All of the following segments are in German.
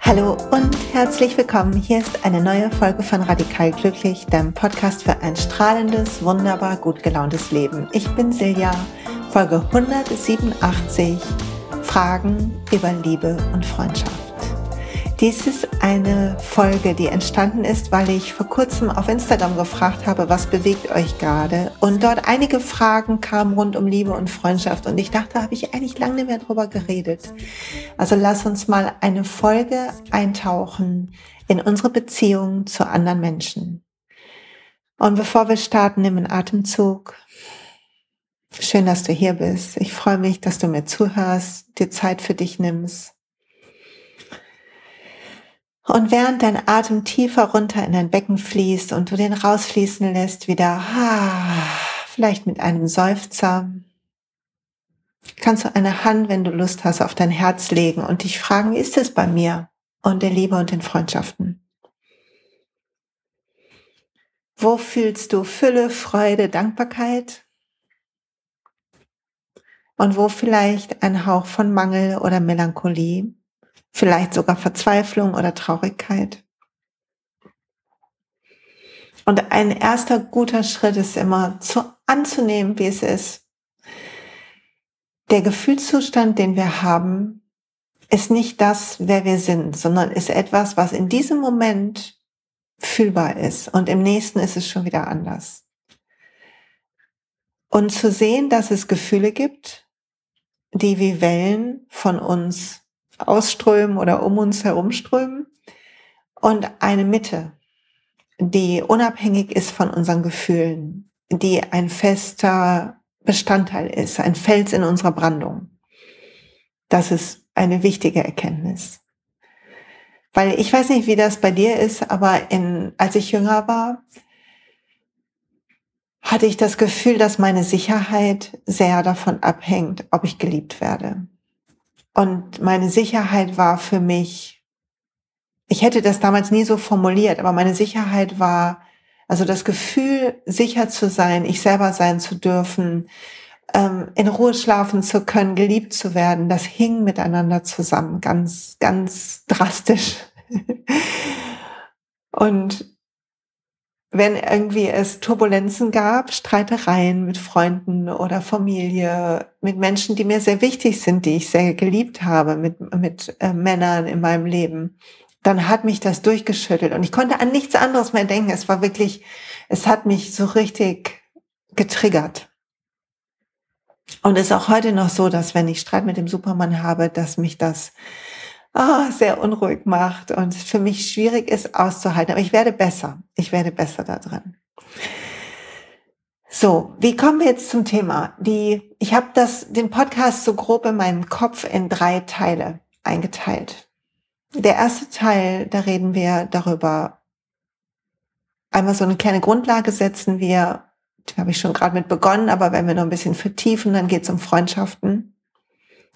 Hallo und herzlich willkommen. Hier ist eine neue Folge von Radikal Glücklich, dem Podcast für ein strahlendes, wunderbar gut gelauntes Leben. Ich bin Silja, Folge 187, Fragen über Liebe und Freundschaft. Dies ist eine Folge, die entstanden ist, weil ich vor kurzem auf Instagram gefragt habe, was bewegt euch gerade? Und dort einige Fragen kamen rund um Liebe und Freundschaft. Und ich dachte, habe ich eigentlich lange nicht mehr drüber geredet. Also lass uns mal eine Folge eintauchen in unsere Beziehung zu anderen Menschen. Und bevor wir starten, nimm einen Atemzug. Schön, dass du hier bist. Ich freue mich, dass du mir zuhörst, dir Zeit für dich nimmst. Und während dein Atem tiefer runter in dein Becken fließt und du den rausfließen lässt, wieder, vielleicht mit einem Seufzer, kannst du eine Hand, wenn du Lust hast, auf dein Herz legen und dich fragen, wie ist es bei mir und der Liebe und den Freundschaften? Wo fühlst du Fülle, Freude, Dankbarkeit? Und wo vielleicht ein Hauch von Mangel oder Melancholie? Vielleicht sogar Verzweiflung oder Traurigkeit. Und ein erster guter Schritt ist immer zu, anzunehmen, wie es ist. Der Gefühlszustand, den wir haben, ist nicht das, wer wir sind, sondern ist etwas, was in diesem Moment fühlbar ist. Und im nächsten ist es schon wieder anders. Und zu sehen, dass es Gefühle gibt, die wie Wellen von uns ausströmen oder um uns herumströmen und eine Mitte, die unabhängig ist von unseren Gefühlen, die ein fester Bestandteil ist, ein Fels in unserer Brandung. Das ist eine wichtige Erkenntnis. Weil ich weiß nicht, wie das bei dir ist, aber in, als ich jünger war, hatte ich das Gefühl, dass meine Sicherheit sehr davon abhängt, ob ich geliebt werde. Und meine Sicherheit war für mich, ich hätte das damals nie so formuliert, aber meine Sicherheit war, also das Gefühl, sicher zu sein, ich selber sein zu dürfen, ähm, in Ruhe schlafen zu können, geliebt zu werden, das hing miteinander zusammen, ganz, ganz drastisch. Und wenn irgendwie es Turbulenzen gab, Streitereien mit Freunden oder Familie, mit Menschen, die mir sehr wichtig sind, die ich sehr geliebt habe, mit, mit äh, Männern in meinem Leben, dann hat mich das durchgeschüttelt und ich konnte an nichts anderes mehr denken. Es war wirklich, es hat mich so richtig getriggert. Und es ist auch heute noch so, dass wenn ich Streit mit dem Supermann habe, dass mich das oh, sehr unruhig macht und für mich schwierig ist auszuhalten. Aber ich werde besser. Ich werde besser da drin. So, wie kommen wir jetzt zum Thema? Die, ich habe das, den Podcast so grob in meinem Kopf in drei Teile eingeteilt. Der erste Teil, da reden wir darüber, einmal so eine kleine Grundlage setzen wir, da habe ich schon gerade mit begonnen, aber wenn wir noch ein bisschen vertiefen, dann geht es um Freundschaften.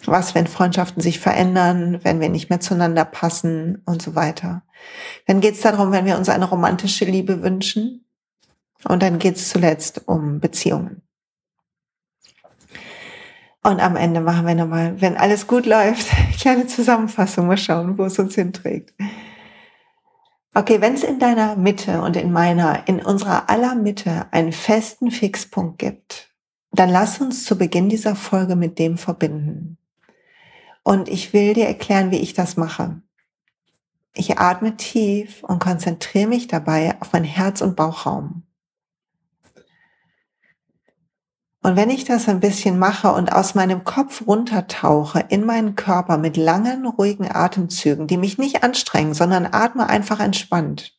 Was, wenn Freundschaften sich verändern, wenn wir nicht mehr zueinander passen und so weiter. Dann geht es darum, wenn wir uns eine romantische Liebe wünschen. Und dann geht es zuletzt um Beziehungen. Und am Ende machen wir nochmal, wenn alles gut läuft, kleine Zusammenfassung, mal schauen, wo es uns hinträgt. Okay, wenn es in deiner Mitte und in meiner, in unserer aller Mitte einen festen Fixpunkt gibt, dann lass uns zu Beginn dieser Folge mit dem verbinden. Und ich will dir erklären, wie ich das mache. Ich atme tief und konzentriere mich dabei auf mein Herz- und Bauchraum. Und wenn ich das ein bisschen mache und aus meinem Kopf runtertauche in meinen Körper mit langen, ruhigen Atemzügen, die mich nicht anstrengen, sondern atme einfach entspannt,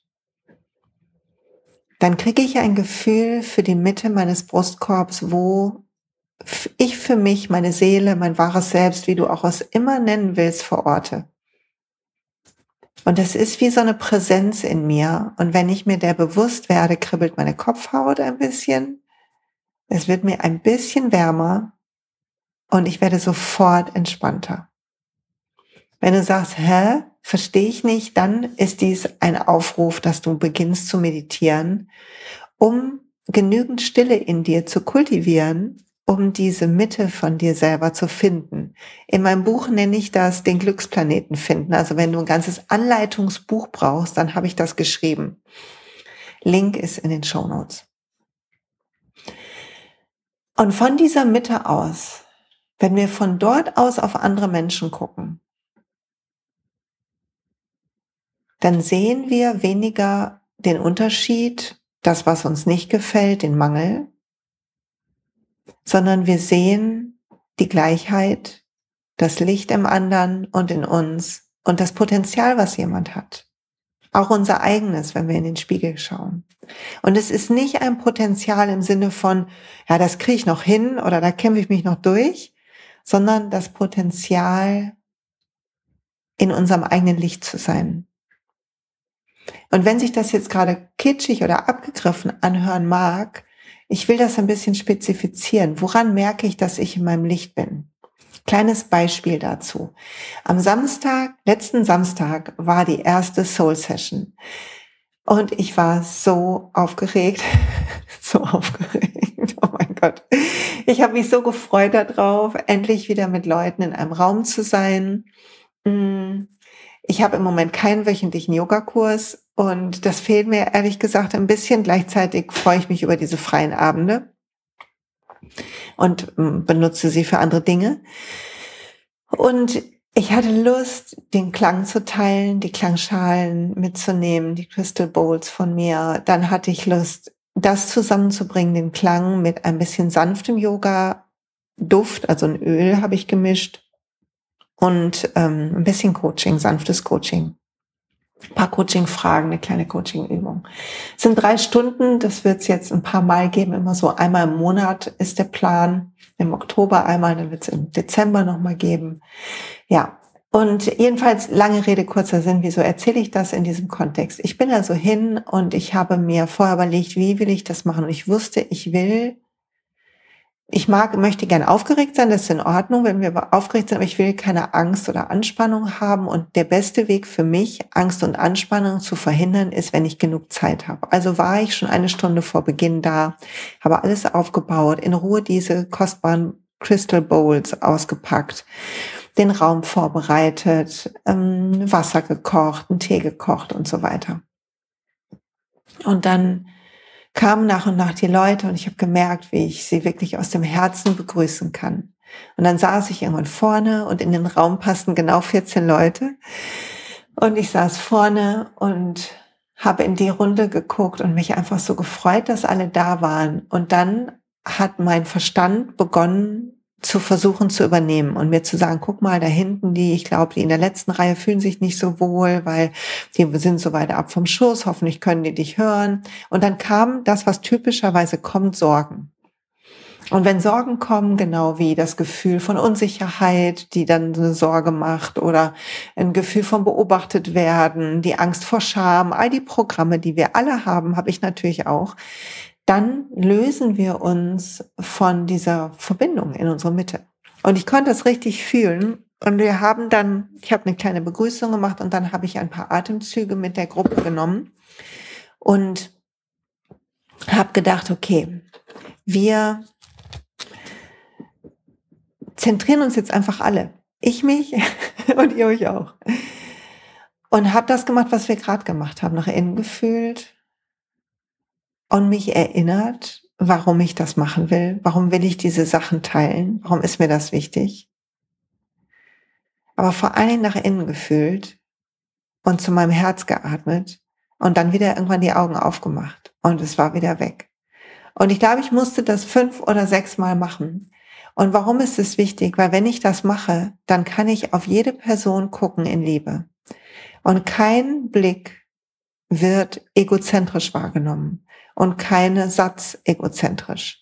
dann kriege ich ein Gefühl für die Mitte meines Brustkorbs, wo ich für mich, meine Seele, mein wahres Selbst, wie du auch es immer nennen willst, verorte. Und das ist wie so eine Präsenz in mir. Und wenn ich mir der bewusst werde, kribbelt meine Kopfhaut ein bisschen. Es wird mir ein bisschen wärmer und ich werde sofort entspannter. Wenn du sagst, hä, verstehe ich nicht, dann ist dies ein Aufruf, dass du beginnst zu meditieren um genügend Stille in dir zu kultivieren, um diese Mitte von dir selber zu finden. In meinem Buch nenne ich das den Glücksplaneten finden. Also wenn du ein ganzes Anleitungsbuch brauchst, dann habe ich das geschrieben. Link ist in den Show Notes. Und von dieser Mitte aus, wenn wir von dort aus auf andere Menschen gucken, dann sehen wir weniger den Unterschied, das, was uns nicht gefällt, den Mangel, sondern wir sehen die Gleichheit, das Licht im anderen und in uns und das Potenzial, was jemand hat. Auch unser eigenes, wenn wir in den Spiegel schauen. Und es ist nicht ein Potenzial im Sinne von, ja, das kriege ich noch hin oder da kämpfe ich mich noch durch, sondern das Potenzial, in unserem eigenen Licht zu sein. Und wenn sich das jetzt gerade kitschig oder abgegriffen anhören mag, ich will das ein bisschen spezifizieren. Woran merke ich, dass ich in meinem Licht bin? Kleines Beispiel dazu. Am Samstag, letzten Samstag, war die erste Soul Session. Und ich war so aufgeregt, so aufgeregt. Oh mein Gott. Ich habe mich so gefreut darauf, endlich wieder mit Leuten in einem Raum zu sein. Mm. Ich habe im Moment keinen wöchentlichen Yogakurs und das fehlt mir ehrlich gesagt ein bisschen. Gleichzeitig freue ich mich über diese freien Abende und hm, benutze sie für andere Dinge. Und ich hatte Lust, den Klang zu teilen, die Klangschalen mitzunehmen, die Crystal Bowls von mir. Dann hatte ich Lust, das zusammenzubringen, den Klang mit ein bisschen sanftem Yoga, Duft, also ein Öl habe ich gemischt und ähm, ein bisschen Coaching, sanftes Coaching ein paar Coaching-Fragen, eine kleine Coaching-Übung. Es sind drei Stunden, das wird es jetzt ein paar Mal geben, immer so einmal im Monat ist der Plan. Im Oktober einmal, dann wird es im Dezember nochmal geben. Ja, und jedenfalls lange Rede, kurzer Sinn, wieso erzähle ich das in diesem Kontext? Ich bin also hin und ich habe mir vorher überlegt, wie will ich das machen? Und ich wusste, ich will ich mag, möchte gern aufgeregt sein, das ist in Ordnung, wenn wir aufgeregt sind, aber ich will keine Angst oder Anspannung haben. Und der beste Weg für mich, Angst und Anspannung zu verhindern, ist, wenn ich genug Zeit habe. Also war ich schon eine Stunde vor Beginn da, habe alles aufgebaut, in Ruhe diese kostbaren Crystal Bowls ausgepackt, den Raum vorbereitet, ähm, Wasser gekocht, einen Tee gekocht und so weiter. Und dann kamen nach und nach die Leute und ich habe gemerkt, wie ich sie wirklich aus dem Herzen begrüßen kann. Und dann saß ich irgendwann vorne und in den Raum passten genau 14 Leute. Und ich saß vorne und habe in die Runde geguckt und mich einfach so gefreut, dass alle da waren. Und dann hat mein Verstand begonnen, zu versuchen zu übernehmen und mir zu sagen, guck mal, da hinten die, ich glaube, die in der letzten Reihe fühlen sich nicht so wohl, weil die sind so weit ab vom Schuss, hoffentlich können die dich hören. Und dann kam das, was typischerweise kommt, Sorgen. Und wenn Sorgen kommen, genau wie das Gefühl von Unsicherheit, die dann eine Sorge macht oder ein Gefühl von beobachtet werden, die Angst vor Scham, all die Programme, die wir alle haben, habe ich natürlich auch dann lösen wir uns von dieser Verbindung in unserer Mitte. Und ich konnte das richtig fühlen. Und wir haben dann, ich habe eine kleine Begrüßung gemacht und dann habe ich ein paar Atemzüge mit der Gruppe genommen und habe gedacht, okay, wir zentrieren uns jetzt einfach alle. Ich mich und ihr euch auch. Und habe das gemacht, was wir gerade gemacht haben, nach innen gefühlt, und mich erinnert, warum ich das machen will, warum will ich diese Sachen teilen, warum ist mir das wichtig. Aber vor allen Dingen nach innen gefühlt und zu meinem Herz geatmet und dann wieder irgendwann die Augen aufgemacht und es war wieder weg. Und ich glaube, ich musste das fünf oder sechs Mal machen. Und warum ist es wichtig? Weil wenn ich das mache, dann kann ich auf jede Person gucken in Liebe. Und kein Blick wird egozentrisch wahrgenommen und keine Satz egozentrisch.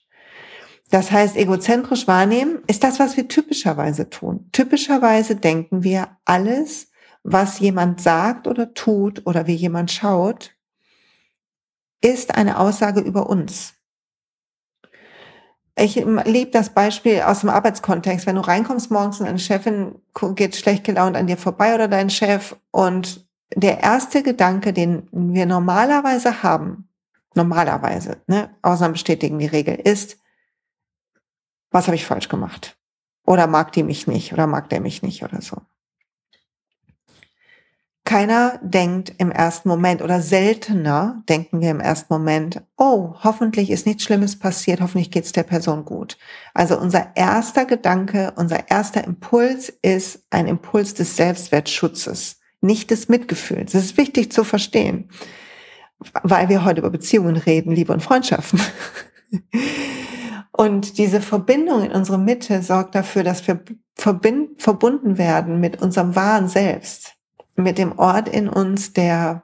Das heißt, egozentrisch wahrnehmen ist das, was wir typischerweise tun. Typischerweise denken wir, alles, was jemand sagt oder tut oder wie jemand schaut, ist eine Aussage über uns. Ich liebe das Beispiel aus dem Arbeitskontext. Wenn du reinkommst morgens und eine Chefin geht schlecht gelaunt an dir vorbei oder dein Chef und der erste Gedanke, den wir normalerweise haben, Normalerweise. Ne? Ausnahmen bestätigen die Regel ist, was habe ich falsch gemacht? Oder mag die mich nicht? Oder mag der mich nicht? Oder so. Keiner denkt im ersten Moment oder seltener denken wir im ersten Moment, oh, hoffentlich ist nichts Schlimmes passiert, hoffentlich geht es der Person gut. Also unser erster Gedanke, unser erster Impuls ist ein Impuls des Selbstwertschutzes, nicht des Mitgefühls. Das ist wichtig zu verstehen, weil wir heute über Beziehungen reden, Liebe und Freundschaften. Und diese Verbindung in unsere Mitte sorgt dafür, dass wir verbunden werden mit unserem wahren Selbst mit dem Ort in uns, der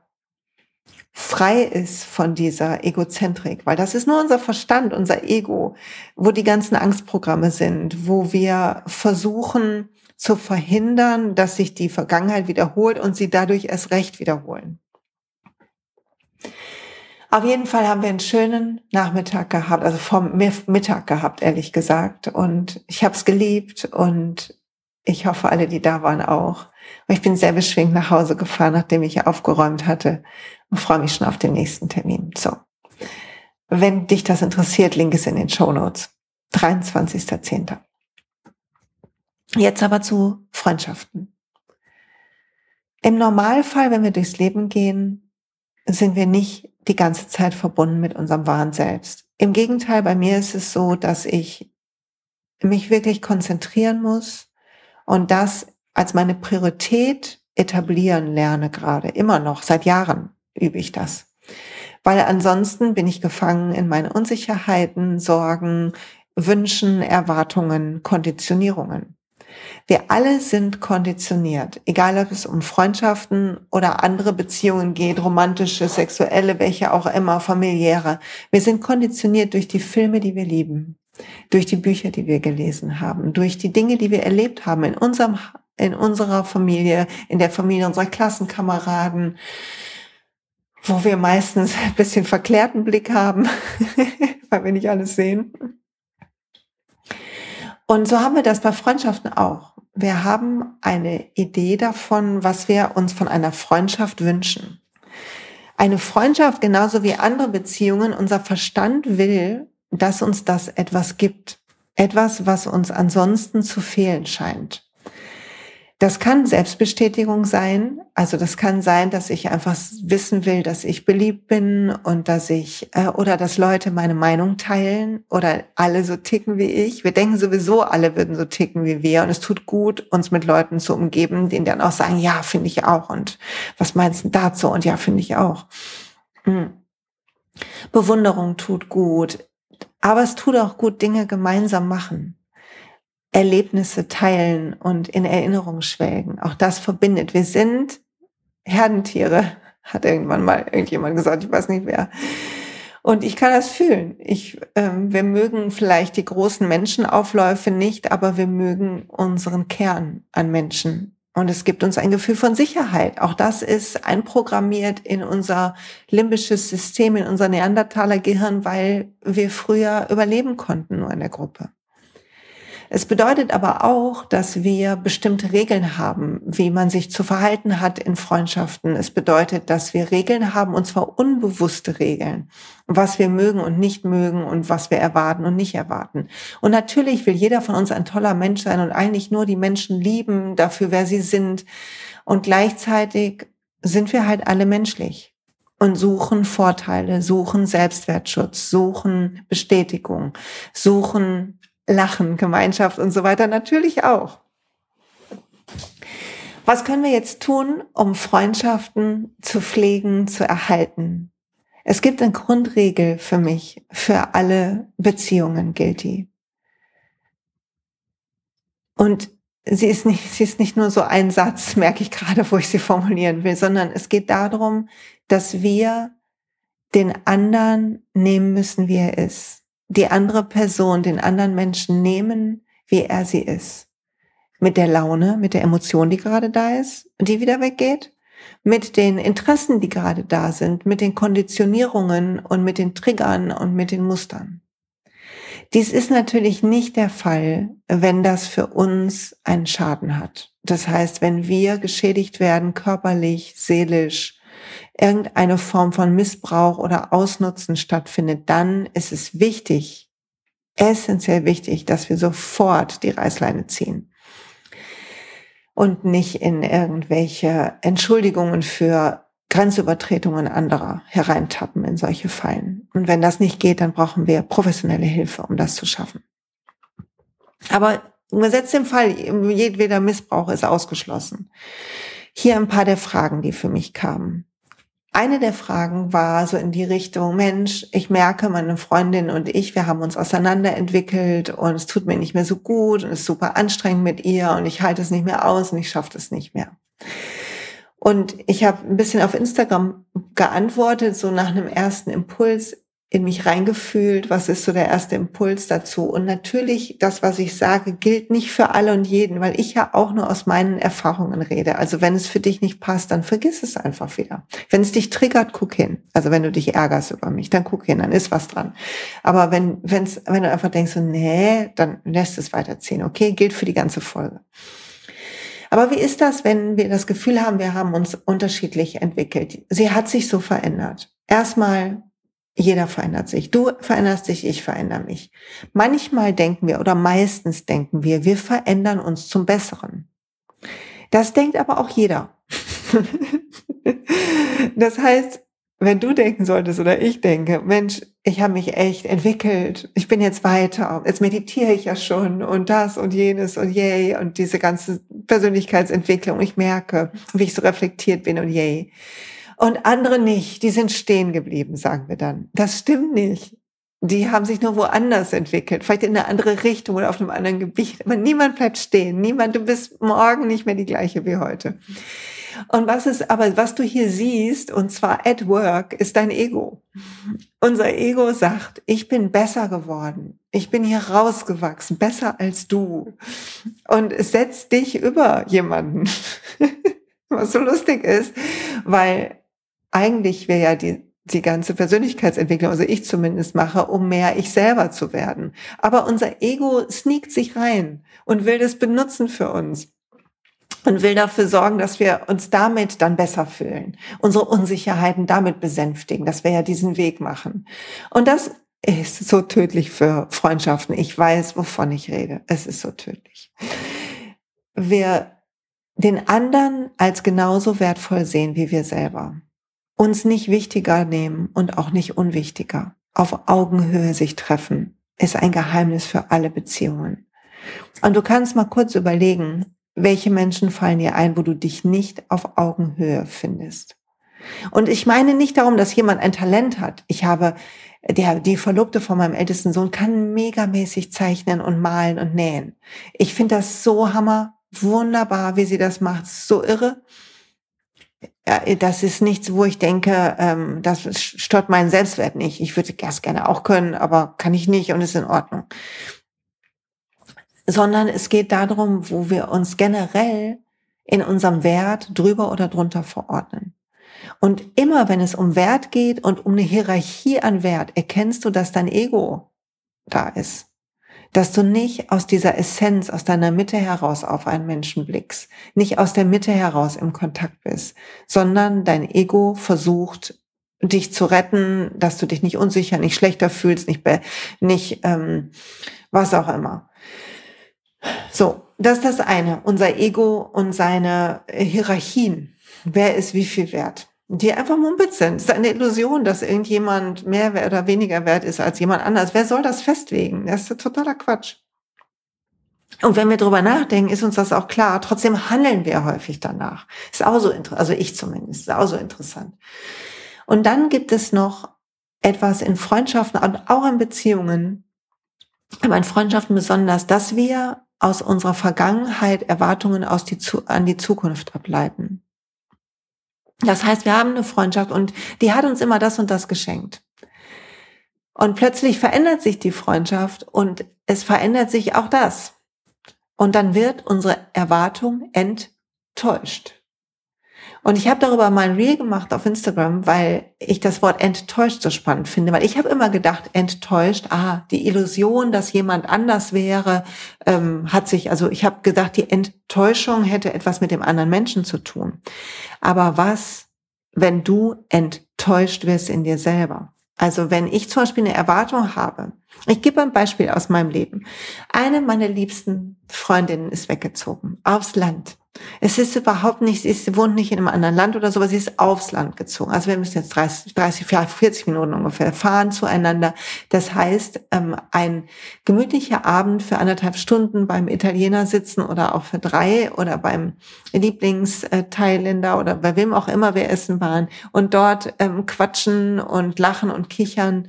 frei ist von dieser Egozentrik, weil das ist nur unser Verstand, unser Ego, wo die ganzen Angstprogramme sind, wo wir versuchen zu verhindern, dass sich die Vergangenheit wiederholt und sie dadurch erst recht wiederholen. Auf jeden Fall haben wir einen schönen Nachmittag gehabt, also vom Mittag gehabt, ehrlich gesagt. Und ich habe es geliebt und ich hoffe, alle, die da waren, auch. Und ich bin sehr beschwingt nach Hause gefahren, nachdem ich aufgeräumt hatte und freue mich schon auf den nächsten Termin. So. Wenn dich das interessiert, Link ist in den Show Notes. 23.10. Jetzt aber zu Freundschaften. Im Normalfall, wenn wir durchs Leben gehen, sind wir nicht die ganze Zeit verbunden mit unserem wahren Selbst. Im Gegenteil, bei mir ist es so, dass ich mich wirklich konzentrieren muss und das als meine Priorität etablieren lerne gerade. Immer noch, seit Jahren übe ich das. Weil ansonsten bin ich gefangen in meine Unsicherheiten, Sorgen, Wünschen, Erwartungen, Konditionierungen. Wir alle sind konditioniert, egal ob es um Freundschaften oder andere Beziehungen geht, romantische, sexuelle, welche auch immer, familiäre. Wir sind konditioniert durch die Filme, die wir lieben, durch die Bücher, die wir gelesen haben, durch die Dinge, die wir erlebt haben in unserem in unserer Familie, in der Familie unserer Klassenkameraden, wo wir meistens ein bisschen verklärten Blick haben, weil wir nicht alles sehen. Und so haben wir das bei Freundschaften auch. Wir haben eine Idee davon, was wir uns von einer Freundschaft wünschen. Eine Freundschaft genauso wie andere Beziehungen, unser Verstand will, dass uns das etwas gibt. Etwas, was uns ansonsten zu fehlen scheint. Das kann Selbstbestätigung sein. Also das kann sein, dass ich einfach wissen will, dass ich beliebt bin und dass ich äh, oder dass Leute meine Meinung teilen oder alle so ticken wie ich. Wir denken sowieso, alle würden so ticken wie wir und es tut gut, uns mit Leuten zu umgeben, denen dann auch sagen, ja, finde ich auch und was meinst du dazu und ja, finde ich auch. Hm. Bewunderung tut gut, aber es tut auch gut, Dinge gemeinsam machen. Erlebnisse teilen und in Erinnerung schwelgen. Auch das verbindet. Wir sind Herdentiere, hat irgendwann mal irgendjemand gesagt, ich weiß nicht wer. Und ich kann das fühlen. Ich, ähm, wir mögen vielleicht die großen Menschenaufläufe nicht, aber wir mögen unseren Kern an Menschen. Und es gibt uns ein Gefühl von Sicherheit. Auch das ist einprogrammiert in unser limbisches System, in unser Neandertaler Gehirn, weil wir früher überleben konnten nur in der Gruppe. Es bedeutet aber auch, dass wir bestimmte Regeln haben, wie man sich zu verhalten hat in Freundschaften. Es bedeutet, dass wir Regeln haben, und zwar unbewusste Regeln, was wir mögen und nicht mögen und was wir erwarten und nicht erwarten. Und natürlich will jeder von uns ein toller Mensch sein und eigentlich nur die Menschen lieben dafür, wer sie sind. Und gleichzeitig sind wir halt alle menschlich und suchen Vorteile, suchen Selbstwertschutz, suchen Bestätigung, suchen Lachen, Gemeinschaft und so weiter natürlich auch. Was können wir jetzt tun, um Freundschaften zu pflegen, zu erhalten? Es gibt eine Grundregel für mich, für alle Beziehungen gilt die. Und sie ist nicht, sie ist nicht nur so ein Satz, merke ich gerade, wo ich sie formulieren will, sondern es geht darum, dass wir den anderen nehmen müssen, wie er ist die andere Person, den anderen Menschen nehmen, wie er sie ist. Mit der Laune, mit der Emotion, die gerade da ist die wieder weggeht. Mit den Interessen, die gerade da sind, mit den Konditionierungen und mit den Triggern und mit den Mustern. Dies ist natürlich nicht der Fall, wenn das für uns einen Schaden hat. Das heißt, wenn wir geschädigt werden, körperlich, seelisch, irgendeine Form von Missbrauch oder Ausnutzen stattfindet, dann ist es wichtig, essentiell wichtig, dass wir sofort die Reißleine ziehen und nicht in irgendwelche Entschuldigungen für Grenzübertretungen anderer hereintappen in solche Fallen. Und wenn das nicht geht, dann brauchen wir professionelle Hilfe, um das zu schaffen. Aber gesetzt im Fall, jedweder Missbrauch ist ausgeschlossen. Hier ein paar der Fragen, die für mich kamen. Eine der Fragen war so in die Richtung, Mensch, ich merke, meine Freundin und ich, wir haben uns auseinanderentwickelt und es tut mir nicht mehr so gut und es ist super anstrengend mit ihr und ich halte es nicht mehr aus und ich schaffe es nicht mehr. Und ich habe ein bisschen auf Instagram geantwortet, so nach einem ersten Impuls in mich reingefühlt, was ist so der erste Impuls dazu. Und natürlich, das, was ich sage, gilt nicht für alle und jeden, weil ich ja auch nur aus meinen Erfahrungen rede. Also wenn es für dich nicht passt, dann vergiss es einfach wieder. Wenn es dich triggert, guck hin. Also wenn du dich ärgerst über mich, dann guck hin, dann ist was dran. Aber wenn, wenn's, wenn du einfach denkst, so, nee, dann lässt es weiterziehen. Okay, gilt für die ganze Folge. Aber wie ist das, wenn wir das Gefühl haben, wir haben uns unterschiedlich entwickelt? Sie hat sich so verändert. Erstmal, jeder verändert sich. Du veränderst dich, ich verändere mich. Manchmal denken wir oder meistens denken wir, wir verändern uns zum Besseren. Das denkt aber auch jeder. das heißt, wenn du denken solltest oder ich denke, Mensch, ich habe mich echt entwickelt, ich bin jetzt weiter, jetzt meditiere ich ja schon und das und jenes und yay und diese ganze Persönlichkeitsentwicklung, ich merke, wie ich so reflektiert bin und yay. Und andere nicht, die sind stehen geblieben, sagen wir dann. Das stimmt nicht. Die haben sich nur woanders entwickelt, vielleicht in eine andere Richtung oder auf einem anderen Gebiet. Aber niemand bleibt stehen. Niemand, du bist morgen nicht mehr die gleiche wie heute. Und was ist aber, was du hier siehst, und zwar at work, ist dein Ego. Unser Ego sagt, ich bin besser geworden. Ich bin hier rausgewachsen, besser als du. Und es setzt dich über jemanden. was so lustig ist, weil eigentlich wäre ja die, die ganze Persönlichkeitsentwicklung, also ich zumindest mache, um mehr ich selber zu werden. Aber unser Ego sneakt sich rein und will das benutzen für uns und will dafür sorgen, dass wir uns damit dann besser fühlen, unsere Unsicherheiten damit besänftigen, dass wir ja diesen Weg machen. Und das ist so tödlich für Freundschaften. Ich weiß, wovon ich rede. Es ist so tödlich. Wir den anderen als genauso wertvoll sehen wie wir selber. Uns nicht wichtiger nehmen und auch nicht unwichtiger. Auf Augenhöhe sich treffen ist ein Geheimnis für alle Beziehungen. Und du kannst mal kurz überlegen, welche Menschen fallen dir ein, wo du dich nicht auf Augenhöhe findest. Und ich meine nicht darum, dass jemand ein Talent hat. Ich habe, der, die Verlobte von meinem ältesten Sohn kann megamäßig zeichnen und malen und nähen. Ich finde das so hammer, wunderbar, wie sie das macht, so irre. Ja, das ist nichts, wo ich denke, ähm, das stört meinen Selbstwert nicht. Ich würde das gerne auch können, aber kann ich nicht und ist in Ordnung sondern es geht darum, wo wir uns generell in unserem Wert drüber oder drunter verordnen. Und immer wenn es um Wert geht und um eine Hierarchie an Wert, erkennst du, dass dein Ego da ist. Dass du nicht aus dieser Essenz, aus deiner Mitte heraus auf einen Menschen blickst, nicht aus der Mitte heraus im Kontakt bist, sondern dein Ego versucht, dich zu retten, dass du dich nicht unsicher, nicht schlechter fühlst, nicht, nicht ähm, was auch immer. So, das ist das eine, unser Ego und seine Hierarchien. Wer ist wie viel wert? Die einfach mumpitz sind. Es ist eine Illusion, dass irgendjemand mehr oder weniger wert ist als jemand anders. Wer soll das festlegen? Das ist totaler Quatsch. Und wenn wir drüber nachdenken, ist uns das auch klar. Trotzdem handeln wir häufig danach. Ist auch so interessant, also ich zumindest, ist auch so interessant. Und dann gibt es noch etwas in Freundschaften und auch in Beziehungen, aber in Freundschaften besonders, dass wir aus unserer Vergangenheit Erwartungen aus die, an die Zukunft ableiten. Das heißt, wir haben eine Freundschaft und die hat uns immer das und das geschenkt. Und plötzlich verändert sich die Freundschaft und es verändert sich auch das. Und dann wird unsere Erwartung enttäuscht. Und ich habe darüber mal ein Reel gemacht auf Instagram, weil ich das Wort enttäuscht so spannend finde, weil ich habe immer gedacht, enttäuscht, ah, die Illusion, dass jemand anders wäre, ähm, hat sich, also ich habe gedacht, die Enttäuschung hätte etwas mit dem anderen Menschen zu tun. Aber was wenn du enttäuscht wirst in dir selber. Also wenn ich zum Beispiel eine Erwartung habe, ich gebe ein Beispiel aus meinem Leben. Eine meiner liebsten Freundinnen ist weggezogen aufs Land. Es ist überhaupt nicht, sie wohnt nicht in einem anderen Land oder so, aber sie ist aufs Land gezogen. Also wir müssen jetzt 30, 30 40 Minuten ungefähr fahren zueinander. Das heißt, ähm, ein gemütlicher Abend für anderthalb Stunden beim Italiener sitzen oder auch für drei oder beim Lieblingsthailländer oder bei wem auch immer wir essen waren und dort ähm, quatschen und lachen und kichern,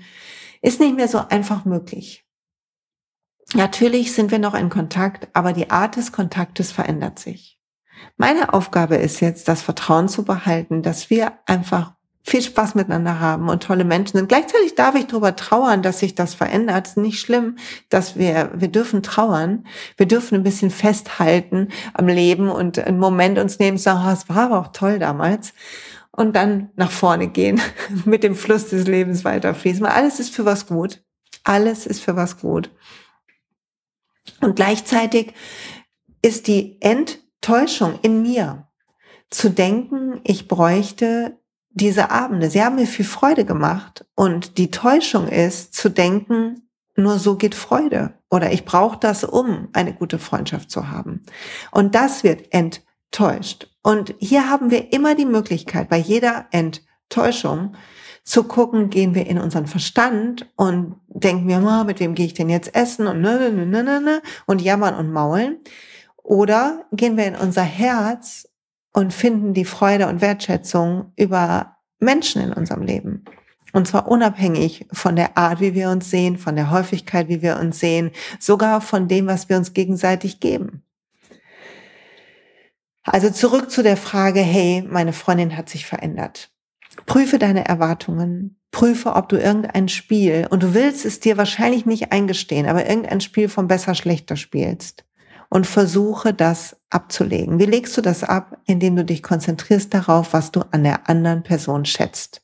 ist nicht mehr so einfach möglich. Natürlich sind wir noch in Kontakt, aber die Art des Kontaktes verändert sich. Meine Aufgabe ist jetzt, das Vertrauen zu behalten, dass wir einfach viel Spaß miteinander haben und tolle Menschen sind. Gleichzeitig darf ich darüber trauern, dass sich das verändert. Es ist nicht schlimm, dass wir, wir dürfen trauern. Wir dürfen ein bisschen festhalten am Leben und einen Moment uns nehmen sagen, oh, es war aber auch toll damals. Und dann nach vorne gehen, mit dem Fluss des Lebens weiterfließen. Alles ist für was gut. Alles ist für was gut. Und gleichzeitig ist die End Täuschung in mir, zu denken, ich bräuchte diese Abende. Sie haben mir viel Freude gemacht und die Täuschung ist zu denken, nur so geht Freude oder ich brauche das, um eine gute Freundschaft zu haben. Und das wird enttäuscht. Und hier haben wir immer die Möglichkeit, bei jeder Enttäuschung zu gucken, gehen wir in unseren Verstand und denken wir, oh, mit wem gehe ich denn jetzt essen und ne, ne, ne, und jammern und maulen. Oder gehen wir in unser Herz und finden die Freude und Wertschätzung über Menschen in unserem Leben. Und zwar unabhängig von der Art, wie wir uns sehen, von der Häufigkeit, wie wir uns sehen, sogar von dem, was wir uns gegenseitig geben. Also zurück zu der Frage, hey, meine Freundin hat sich verändert. Prüfe deine Erwartungen, prüfe, ob du irgendein Spiel, und du willst es dir wahrscheinlich nicht eingestehen, aber irgendein Spiel vom Besser-Schlechter spielst und versuche das abzulegen. Wie legst du das ab? Indem du dich konzentrierst darauf, was du an der anderen Person schätzt.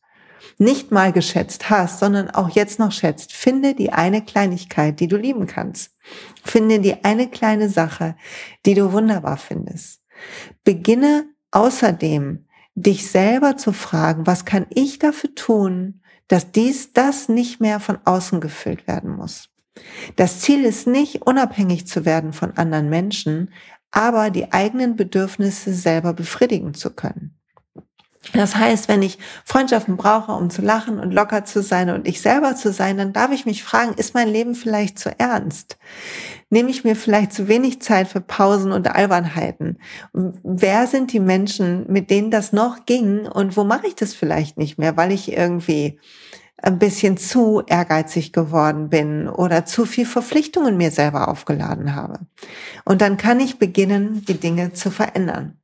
Nicht mal geschätzt hast, sondern auch jetzt noch schätzt. Finde die eine Kleinigkeit, die du lieben kannst. Finde die eine kleine Sache, die du wunderbar findest. Beginne außerdem, dich selber zu fragen, was kann ich dafür tun, dass dies, das nicht mehr von außen gefüllt werden muss. Das Ziel ist nicht, unabhängig zu werden von anderen Menschen, aber die eigenen Bedürfnisse selber befriedigen zu können. Das heißt, wenn ich Freundschaften brauche, um zu lachen und locker zu sein und ich selber zu sein, dann darf ich mich fragen, ist mein Leben vielleicht zu ernst? Nehme ich mir vielleicht zu wenig Zeit für Pausen und Albernheiten? Wer sind die Menschen, mit denen das noch ging und wo mache ich das vielleicht nicht mehr, weil ich irgendwie ein bisschen zu ehrgeizig geworden bin oder zu viel Verpflichtungen mir selber aufgeladen habe. Und dann kann ich beginnen, die Dinge zu verändern.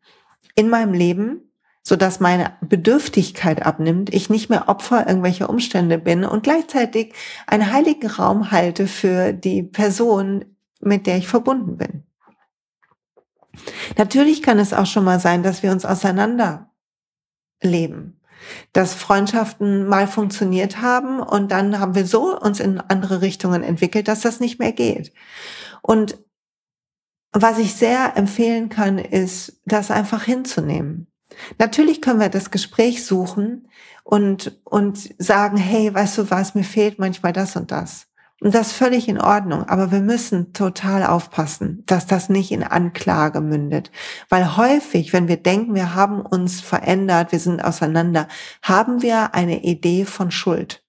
In meinem Leben, so dass meine Bedürftigkeit abnimmt, ich nicht mehr Opfer irgendwelcher Umstände bin und gleichzeitig einen heiligen Raum halte für die Person, mit der ich verbunden bin. Natürlich kann es auch schon mal sein, dass wir uns auseinander leben dass Freundschaften mal funktioniert haben und dann haben wir so uns in andere Richtungen entwickelt, dass das nicht mehr geht. Und was ich sehr empfehlen kann, ist, das einfach hinzunehmen. Natürlich können wir das Gespräch suchen und, und sagen, hey, weißt du was, mir fehlt manchmal das und das. Und das ist völlig in Ordnung. Aber wir müssen total aufpassen, dass das nicht in Anklage mündet. Weil häufig, wenn wir denken, wir haben uns verändert, wir sind auseinander, haben wir eine Idee von Schuld.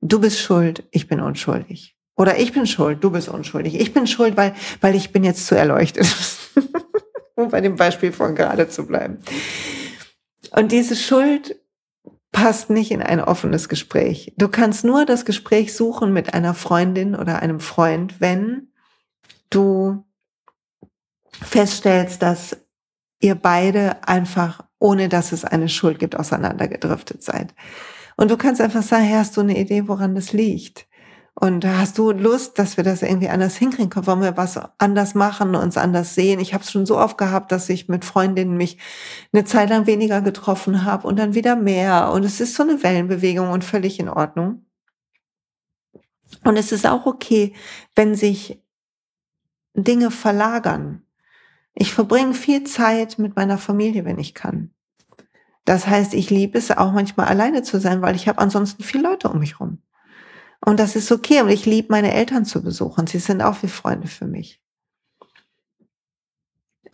Du bist schuld, ich bin unschuldig. Oder ich bin schuld, du bist unschuldig. Ich bin schuld, weil, weil ich bin jetzt zu erleuchtet. um bei dem Beispiel von gerade zu bleiben. Und diese Schuld passt nicht in ein offenes Gespräch. Du kannst nur das Gespräch suchen mit einer Freundin oder einem Freund, wenn du feststellst, dass ihr beide einfach, ohne dass es eine Schuld gibt, auseinandergedriftet seid. Und du kannst einfach sagen, hey, hast du eine Idee, woran das liegt? Und hast du Lust, dass wir das irgendwie anders hinkriegen können? Wollen wir was anders machen, uns anders sehen? Ich habe es schon so oft gehabt, dass ich mit Freundinnen mich eine Zeit lang weniger getroffen habe und dann wieder mehr. Und es ist so eine Wellenbewegung und völlig in Ordnung. Und es ist auch okay, wenn sich Dinge verlagern. Ich verbringe viel Zeit mit meiner Familie, wenn ich kann. Das heißt, ich liebe es auch manchmal alleine zu sein, weil ich habe ansonsten viele Leute um mich rum. Und das ist okay. Und ich liebe meine Eltern zu besuchen. Sie sind auch wie Freunde für mich.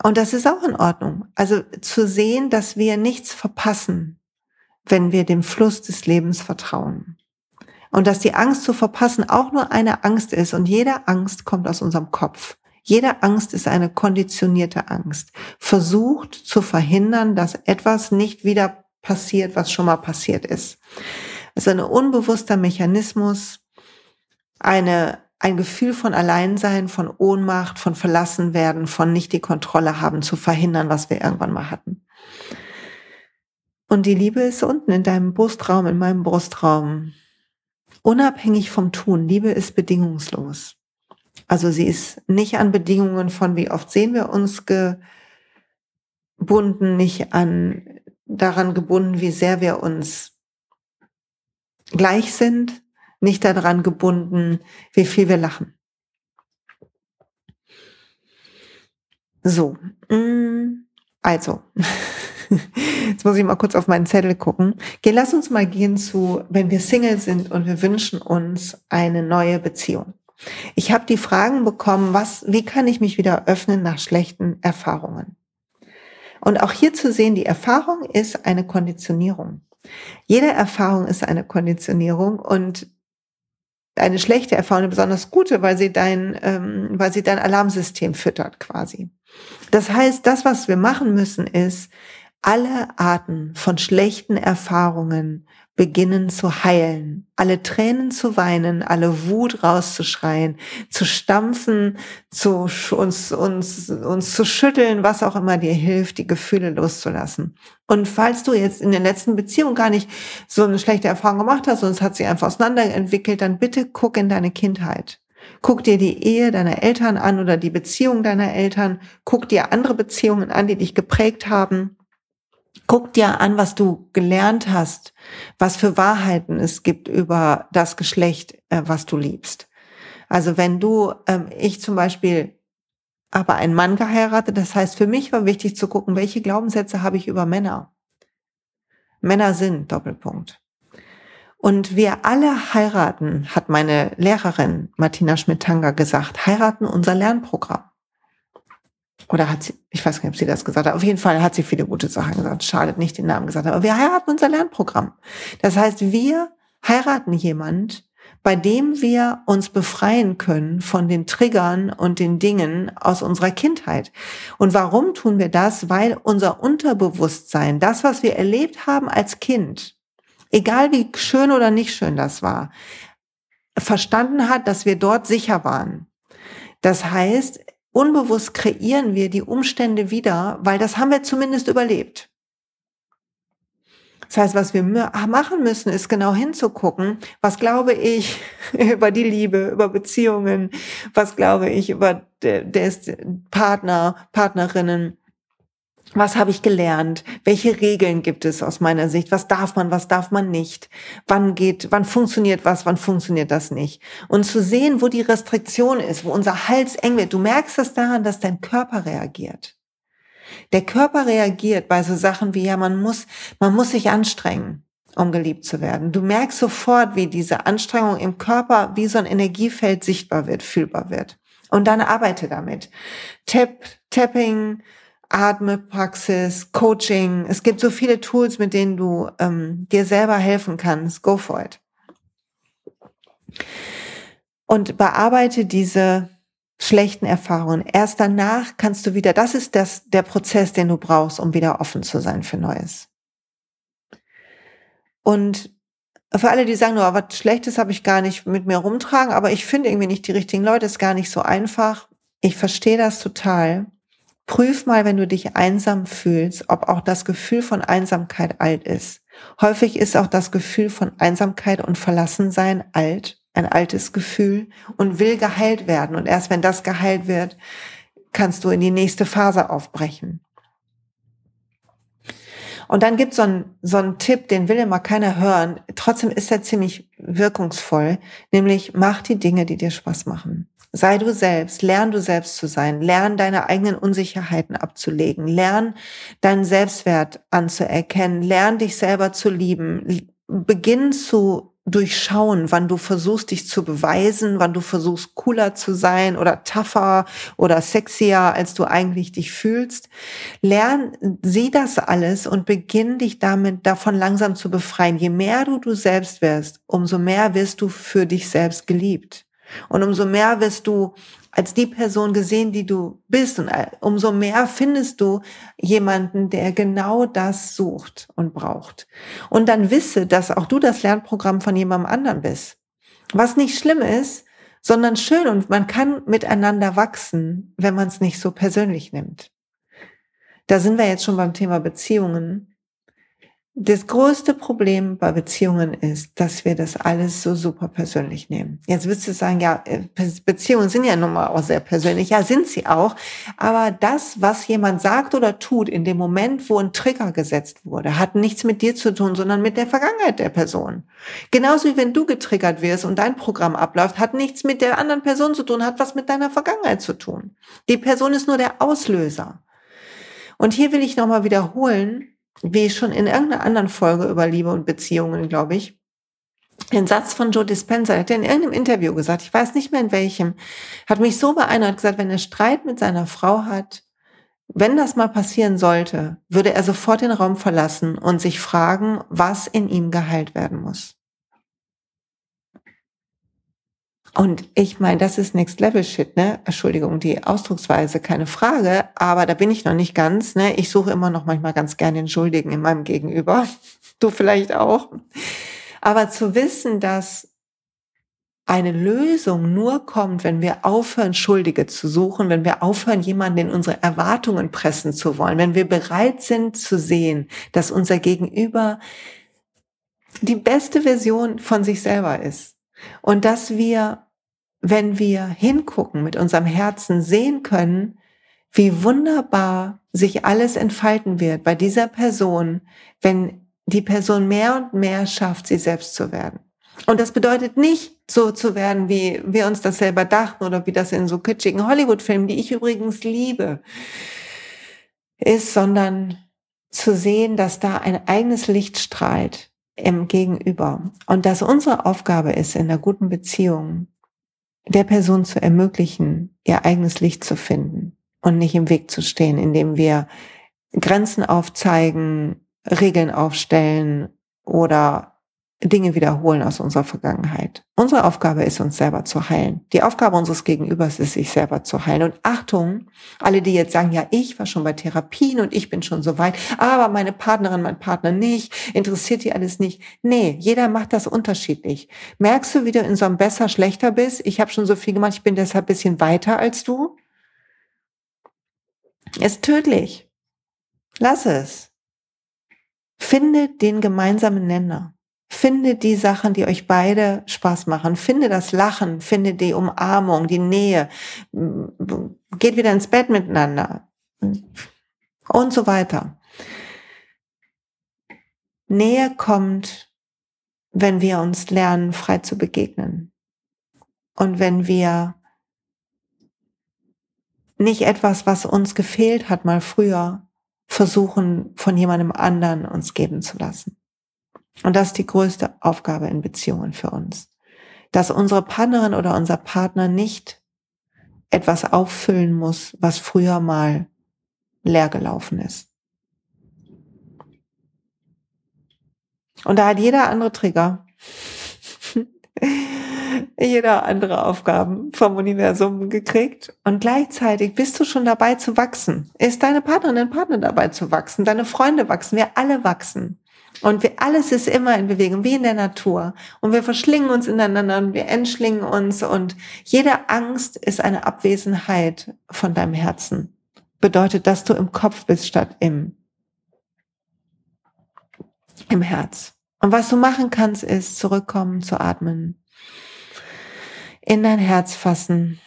Und das ist auch in Ordnung. Also zu sehen, dass wir nichts verpassen, wenn wir dem Fluss des Lebens vertrauen. Und dass die Angst zu verpassen auch nur eine Angst ist. Und jede Angst kommt aus unserem Kopf. Jede Angst ist eine konditionierte Angst. Versucht zu verhindern, dass etwas nicht wieder passiert, was schon mal passiert ist. Es ist ein unbewusster Mechanismus, eine, ein Gefühl von Alleinsein, von Ohnmacht, von verlassen werden, von nicht die Kontrolle haben, zu verhindern, was wir irgendwann mal hatten. Und die Liebe ist unten in deinem Brustraum, in meinem Brustraum. Unabhängig vom Tun. Liebe ist bedingungslos. Also sie ist nicht an Bedingungen von, wie oft sehen wir uns gebunden, nicht an daran gebunden, wie sehr wir uns gleich sind, nicht daran gebunden, wie viel wir lachen. So, mm, also, jetzt muss ich mal kurz auf meinen Zettel gucken. Geh, lass uns mal gehen zu, wenn wir Single sind und wir wünschen uns eine neue Beziehung. Ich habe die Fragen bekommen, was, wie kann ich mich wieder öffnen nach schlechten Erfahrungen? Und auch hier zu sehen, die Erfahrung ist eine Konditionierung. Jede Erfahrung ist eine Konditionierung und eine schlechte Erfahrung, eine besonders gute, weil sie dein, ähm, weil sie dein Alarmsystem füttert quasi. Das heißt, das, was wir machen müssen, ist, alle Arten von schlechten Erfahrungen beginnen zu heilen, alle Tränen zu weinen, alle Wut rauszuschreien, zu stampfen, zu uns, uns, uns zu schütteln, was auch immer dir hilft, die Gefühle loszulassen. Und falls du jetzt in der letzten Beziehung gar nicht so eine schlechte Erfahrung gemacht hast, sonst hat sie einfach auseinanderentwickelt, dann bitte guck in deine Kindheit. Guck dir die Ehe deiner Eltern an oder die Beziehung deiner Eltern. Guck dir andere Beziehungen an, die dich geprägt haben Guck dir an, was du gelernt hast, was für Wahrheiten es gibt über das Geschlecht, äh, was du liebst. Also wenn du, ähm, ich zum Beispiel aber einen Mann geheiratet, das heißt, für mich war wichtig zu gucken, welche Glaubenssätze habe ich über Männer. Männer sind Doppelpunkt. Und wir alle heiraten, hat meine Lehrerin Martina Schmidt-Tanger gesagt, heiraten unser Lernprogramm. Oder hat sie, ich weiß nicht, ob sie das gesagt hat. Auf jeden Fall hat sie viele gute Sachen gesagt. Schadet nicht, den Namen gesagt. Aber wir heiraten unser Lernprogramm. Das heißt, wir heiraten jemand, bei dem wir uns befreien können von den Triggern und den Dingen aus unserer Kindheit. Und warum tun wir das? Weil unser Unterbewusstsein, das, was wir erlebt haben als Kind, egal wie schön oder nicht schön das war, verstanden hat, dass wir dort sicher waren. Das heißt, unbewusst kreieren wir die Umstände wieder, weil das haben wir zumindest überlebt. Das heißt, was wir machen müssen, ist genau hinzugucken, was glaube ich über die Liebe, über Beziehungen, was glaube ich über des Partner, Partnerinnen, was habe ich gelernt? Welche Regeln gibt es aus meiner Sicht? Was darf man, was darf man nicht? Wann geht, wann funktioniert was, wann funktioniert das nicht? Und zu sehen, wo die Restriktion ist, wo unser Hals eng wird. Du merkst es daran, dass dein Körper reagiert. Der Körper reagiert bei so Sachen wie, ja, man muss, man muss sich anstrengen, um geliebt zu werden. Du merkst sofort, wie diese Anstrengung im Körper wie so ein Energiefeld sichtbar wird, fühlbar wird. Und dann arbeite damit. Tap, Tapping, Atmepraxis, Coaching. Es gibt so viele Tools, mit denen du ähm, dir selber helfen kannst. Go for it. Und bearbeite diese schlechten Erfahrungen. Erst danach kannst du wieder, das ist das, der Prozess, den du brauchst, um wieder offen zu sein für Neues. Und für alle, die sagen, nur, was Schlechtes habe ich gar nicht mit mir rumtragen, aber ich finde irgendwie nicht die richtigen Leute, ist gar nicht so einfach. Ich verstehe das total. Prüf mal, wenn du dich einsam fühlst, ob auch das Gefühl von Einsamkeit alt ist. Häufig ist auch das Gefühl von Einsamkeit und Verlassensein alt, ein altes Gefühl und will geheilt werden. Und erst wenn das geheilt wird, kannst du in die nächste Phase aufbrechen. Und dann gibt so es so einen Tipp, den will immer keiner hören. Trotzdem ist er ziemlich wirkungsvoll, nämlich mach die Dinge, die dir Spaß machen. Sei du selbst, lern du selbst zu sein, lern deine eigenen Unsicherheiten abzulegen, lern deinen Selbstwert anzuerkennen, lern dich selber zu lieben, beginn zu durchschauen, wann du versuchst, dich zu beweisen, wann du versuchst, cooler zu sein oder tougher oder sexier, als du eigentlich dich fühlst. Lern, sieh das alles und beginn dich damit davon langsam zu befreien. Je mehr du du selbst wirst, umso mehr wirst du für dich selbst geliebt. Und umso mehr wirst du als die Person gesehen, die du bist. Und umso mehr findest du jemanden, der genau das sucht und braucht. Und dann wisse, dass auch du das Lernprogramm von jemandem anderen bist. Was nicht schlimm ist, sondern schön und man kann miteinander wachsen, wenn man es nicht so persönlich nimmt. Da sind wir jetzt schon beim Thema Beziehungen. Das größte Problem bei Beziehungen ist, dass wir das alles so super persönlich nehmen. Jetzt würdest du sagen, ja, äh, Beziehungen sind ja nun mal auch sehr persönlich. Ja, sind sie auch. Aber das, was jemand sagt oder tut in dem Moment, wo ein Trigger gesetzt wurde, hat nichts mit dir zu tun, sondern mit der Vergangenheit der Person. Genauso wie wenn du getriggert wirst und dein Programm abläuft, hat nichts mit der anderen Person zu tun, hat was mit deiner Vergangenheit zu tun. Die Person ist nur der Auslöser. Und hier will ich nochmal wiederholen, wie schon in irgendeiner anderen Folge über Liebe und Beziehungen, glaube ich, den Satz von Joe Dispenza, hat in irgendeinem Interview gesagt, ich weiß nicht mehr in welchem, hat mich so beeindruckt, gesagt, wenn er Streit mit seiner Frau hat, wenn das mal passieren sollte, würde er sofort den Raum verlassen und sich fragen, was in ihm geheilt werden muss. Und ich meine, das ist Next Level Shit, ne? Entschuldigung, die Ausdrucksweise, keine Frage, aber da bin ich noch nicht ganz, ne? Ich suche immer noch manchmal ganz gerne den Schuldigen in meinem Gegenüber. Du vielleicht auch. Aber zu wissen, dass eine Lösung nur kommt, wenn wir aufhören, Schuldige zu suchen, wenn wir aufhören, jemanden in unsere Erwartungen pressen zu wollen, wenn wir bereit sind zu sehen, dass unser Gegenüber die beste Version von sich selber ist und dass wir, wenn wir hingucken, mit unserem Herzen sehen können, wie wunderbar sich alles entfalten wird bei dieser Person, wenn die Person mehr und mehr schafft, sie selbst zu werden. Und das bedeutet nicht, so zu werden, wie wir uns das selber dachten oder wie das in so kitschigen Hollywood-Filmen, die ich übrigens liebe, ist, sondern zu sehen, dass da ein eigenes Licht strahlt, im Gegenüber. Und dass unsere Aufgabe ist, in einer guten Beziehung der Person zu ermöglichen, ihr eigenes Licht zu finden und nicht im Weg zu stehen, indem wir Grenzen aufzeigen, Regeln aufstellen oder Dinge wiederholen aus unserer Vergangenheit. Unsere Aufgabe ist, uns selber zu heilen. Die Aufgabe unseres Gegenübers ist, sich selber zu heilen. Und Achtung, alle, die jetzt sagen, ja, ich war schon bei Therapien und ich bin schon so weit, aber meine Partnerin, mein Partner nicht, interessiert die alles nicht. Nee, jeder macht das unterschiedlich. Merkst du, wie du in so einem besser, schlechter bist? Ich habe schon so viel gemacht, ich bin deshalb bisschen weiter als du. Ist tödlich. Lass es. Finde den gemeinsamen Nenner. Finde die Sachen, die euch beide Spaß machen. Finde das Lachen, finde die Umarmung, die Nähe. Geht wieder ins Bett miteinander. Und so weiter. Nähe kommt, wenn wir uns lernen, frei zu begegnen. Und wenn wir nicht etwas, was uns gefehlt hat mal früher, versuchen von jemandem anderen uns geben zu lassen. Und das ist die größte Aufgabe in Beziehungen für uns. Dass unsere Partnerin oder unser Partner nicht etwas auffüllen muss, was früher mal leer gelaufen ist. Und da hat jeder andere Trigger, jeder andere Aufgaben vom Universum gekriegt. Und gleichzeitig bist du schon dabei zu wachsen. Ist deine Partnerin, dein Partner dabei zu wachsen? Deine Freunde wachsen? Wir alle wachsen. Und wir, alles ist immer in Bewegung, wie in der Natur. Und wir verschlingen uns ineinander und wir entschlingen uns. Und jede Angst ist eine Abwesenheit von deinem Herzen. Bedeutet, dass du im Kopf bist statt im, im Herz. Und was du machen kannst, ist zurückkommen, zu atmen, in dein Herz fassen,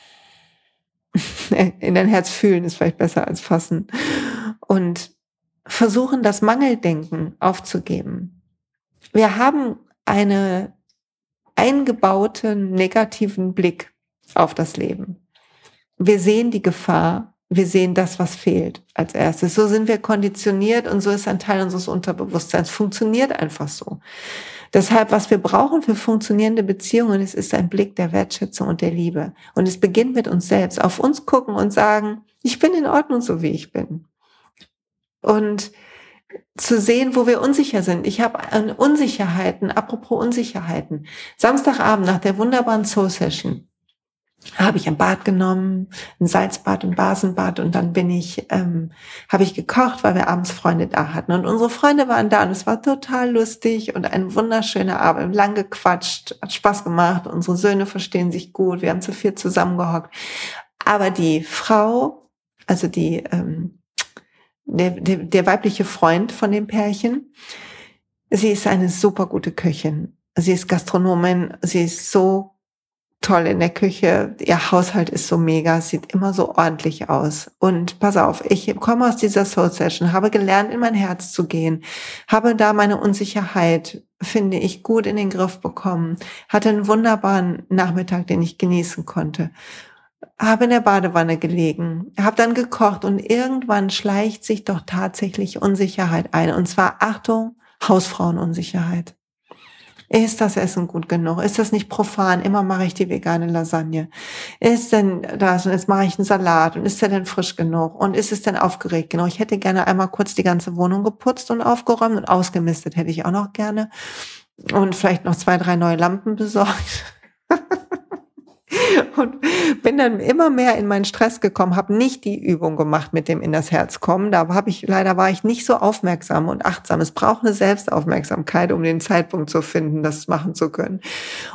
in dein Herz fühlen ist vielleicht besser als fassen und versuchen, das Mangeldenken aufzugeben. Wir haben einen eingebauten negativen Blick auf das Leben. Wir sehen die Gefahr, wir sehen das, was fehlt als erstes. So sind wir konditioniert und so ist ein Teil unseres Unterbewusstseins. Funktioniert einfach so. Deshalb, was wir brauchen für funktionierende Beziehungen, ist, ist ein Blick der Wertschätzung und der Liebe. Und es beginnt mit uns selbst. Auf uns gucken und sagen, ich bin in Ordnung, so wie ich bin. Und zu sehen, wo wir unsicher sind. Ich habe Unsicherheiten, apropos Unsicherheiten. Samstagabend nach der wunderbaren Soul Session habe ich ein Bad genommen, ein Salzbad, ein Basenbad und dann bin ich, ähm, habe ich gekocht, weil wir abends Freunde da hatten. Und unsere Freunde waren da und es war total lustig und ein wunderschöner Abend, lang gequatscht, hat Spaß gemacht, unsere Söhne verstehen sich gut, wir haben zu viel zusammengehockt, aber die Frau, also die ähm, der, der, der weibliche Freund von dem Pärchen, sie ist eine super gute Köchin. Sie ist Gastronomin, sie ist so toll in der Küche. Ihr Haushalt ist so mega, sieht immer so ordentlich aus. Und pass auf, ich komme aus dieser Soul Session, habe gelernt, in mein Herz zu gehen, habe da meine Unsicherheit, finde ich, gut in den Griff bekommen, hatte einen wunderbaren Nachmittag, den ich genießen konnte. Habe in der Badewanne gelegen, habe dann gekocht und irgendwann schleicht sich doch tatsächlich Unsicherheit ein. Und zwar, Achtung, Hausfrauenunsicherheit. Ist das Essen gut genug? Ist das nicht profan? Immer mache ich die vegane Lasagne. Ist denn das und jetzt mache ich einen Salat und ist der denn frisch genug? Und ist es denn aufgeregt genug? Ich hätte gerne einmal kurz die ganze Wohnung geputzt und aufgeräumt und ausgemistet hätte ich auch noch gerne. Und vielleicht noch zwei, drei neue Lampen besorgt. und bin dann immer mehr in meinen Stress gekommen, habe nicht die Übung gemacht mit dem in das Herz kommen. Da habe ich leider war ich nicht so aufmerksam und achtsam. Es braucht eine Selbstaufmerksamkeit, um den Zeitpunkt zu finden, das machen zu können.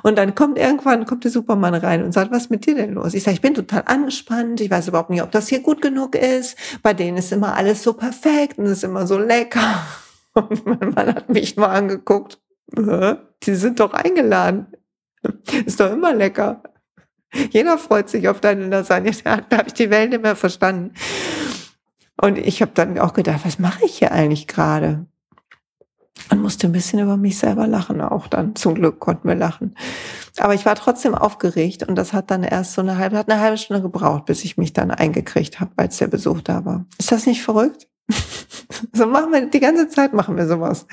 Und dann kommt irgendwann kommt der Supermann rein und sagt, was ist mit dir denn los? Ich sage, ich bin total angespannt. Ich weiß überhaupt nicht, ob das hier gut genug ist. Bei denen ist immer alles so perfekt und es ist immer so lecker. Und mein Mann hat mich nur angeguckt. Die sind doch eingeladen. Ist doch immer lecker. Jeder freut sich auf deine Lasagne. Da habe ich die Welt nicht mehr verstanden. Und ich habe dann auch gedacht, was mache ich hier eigentlich gerade? Und musste ein bisschen über mich selber lachen auch dann. Zum Glück konnten wir lachen. Aber ich war trotzdem aufgeregt und das hat dann erst so eine halbe, hat eine halbe Stunde gebraucht, bis ich mich dann eingekriegt habe, als der Besuch da war. Ist das nicht verrückt? so machen wir, die ganze Zeit machen wir sowas.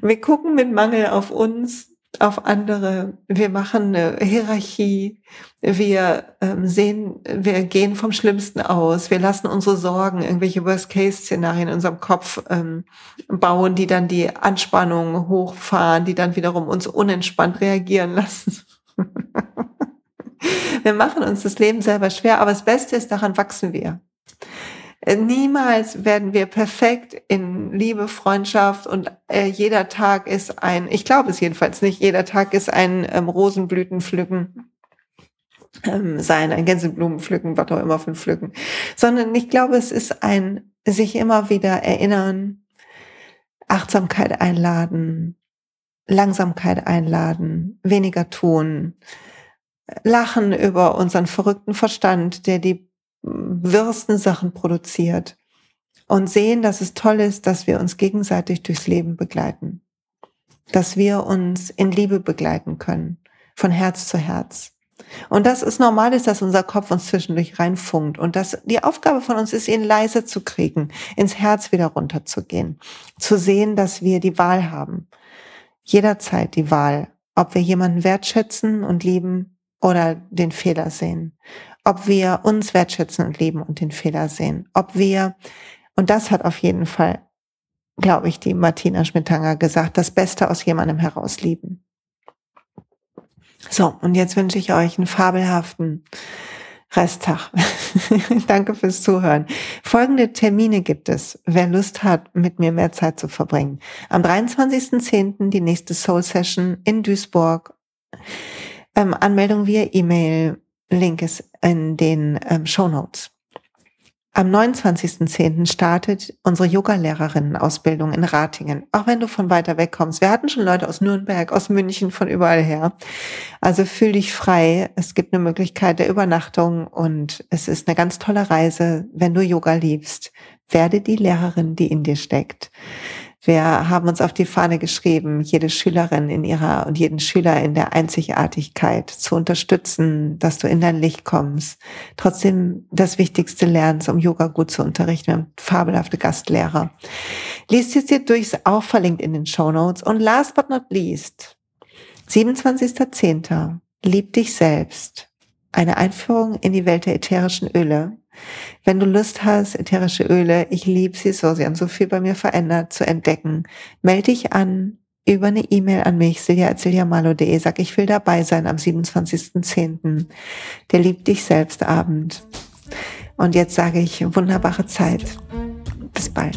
Wir gucken mit Mangel auf uns auf andere. Wir machen eine Hierarchie. Wir ähm, sehen, wir gehen vom Schlimmsten aus. Wir lassen unsere Sorgen, irgendwelche Worst-Case-Szenarien in unserem Kopf ähm, bauen, die dann die Anspannung hochfahren, die dann wiederum uns unentspannt reagieren lassen. wir machen uns das Leben selber schwer, aber das Beste ist, daran wachsen wir. Niemals werden wir perfekt in Liebe, Freundschaft und äh, jeder Tag ist ein, ich glaube es jedenfalls nicht, jeder Tag ist ein ähm, Rosenblütenpflücken ähm, sein, ein Gänseblumenpflücken, was auch immer ein Pflücken, sondern ich glaube, es ist ein sich immer wieder erinnern, Achtsamkeit einladen, Langsamkeit einladen, weniger tun, lachen über unseren verrückten Verstand, der die wirsten Sachen produziert und sehen, dass es toll ist, dass wir uns gegenseitig durchs Leben begleiten, dass wir uns in Liebe begleiten können, von Herz zu Herz. Und das ist normal ist, dass unser Kopf uns zwischendurch reinfunkt und dass die Aufgabe von uns ist, ihn leise zu kriegen, ins Herz wieder runterzugehen, zu sehen, dass wir die Wahl haben. Jederzeit die Wahl, ob wir jemanden wertschätzen und lieben oder den Fehler sehen ob wir uns wertschätzen und lieben und den Fehler sehen, ob wir, und das hat auf jeden Fall, glaube ich, die Martina Schmidtanger gesagt, das Beste aus jemandem heraus lieben. So, und jetzt wünsche ich euch einen fabelhaften Resttag. Danke fürs Zuhören. Folgende Termine gibt es, wer Lust hat, mit mir mehr Zeit zu verbringen. Am 23.10. die nächste Soul Session in Duisburg. Ähm, Anmeldung via E-Mail Link ist in den ähm, Show Notes. Am 29.10. startet unsere Yoga-Lehrerinnen-Ausbildung in Ratingen. Auch wenn du von weiter weg kommst. Wir hatten schon Leute aus Nürnberg, aus München, von überall her. Also fühl dich frei. Es gibt eine Möglichkeit der Übernachtung und es ist eine ganz tolle Reise, wenn du Yoga liebst. Werde die Lehrerin, die in dir steckt. Wir haben uns auf die Fahne geschrieben, jede Schülerin in ihrer und jeden Schüler in der Einzigartigkeit zu unterstützen, dass du in dein Licht kommst. Trotzdem das Wichtigste lernst, um Yoga gut zu unterrichten. Wir haben fabelhafte Gastlehrer. Lies es dir durch, ist auch verlinkt in den Show Notes. Und last but not least, 27.10. Lieb dich selbst. Eine Einführung in die Welt der ätherischen Öle wenn du Lust hast, ätherische Öle, ich liebe sie so, sie haben so viel bei mir verändert, zu entdecken, melde dich an über eine E-Mail an mich, silja.siljamalo.de, sag, ich will dabei sein am 27.10. Der liebt dich selbst Abend. Und jetzt sage ich, wunderbare Zeit. Bis bald.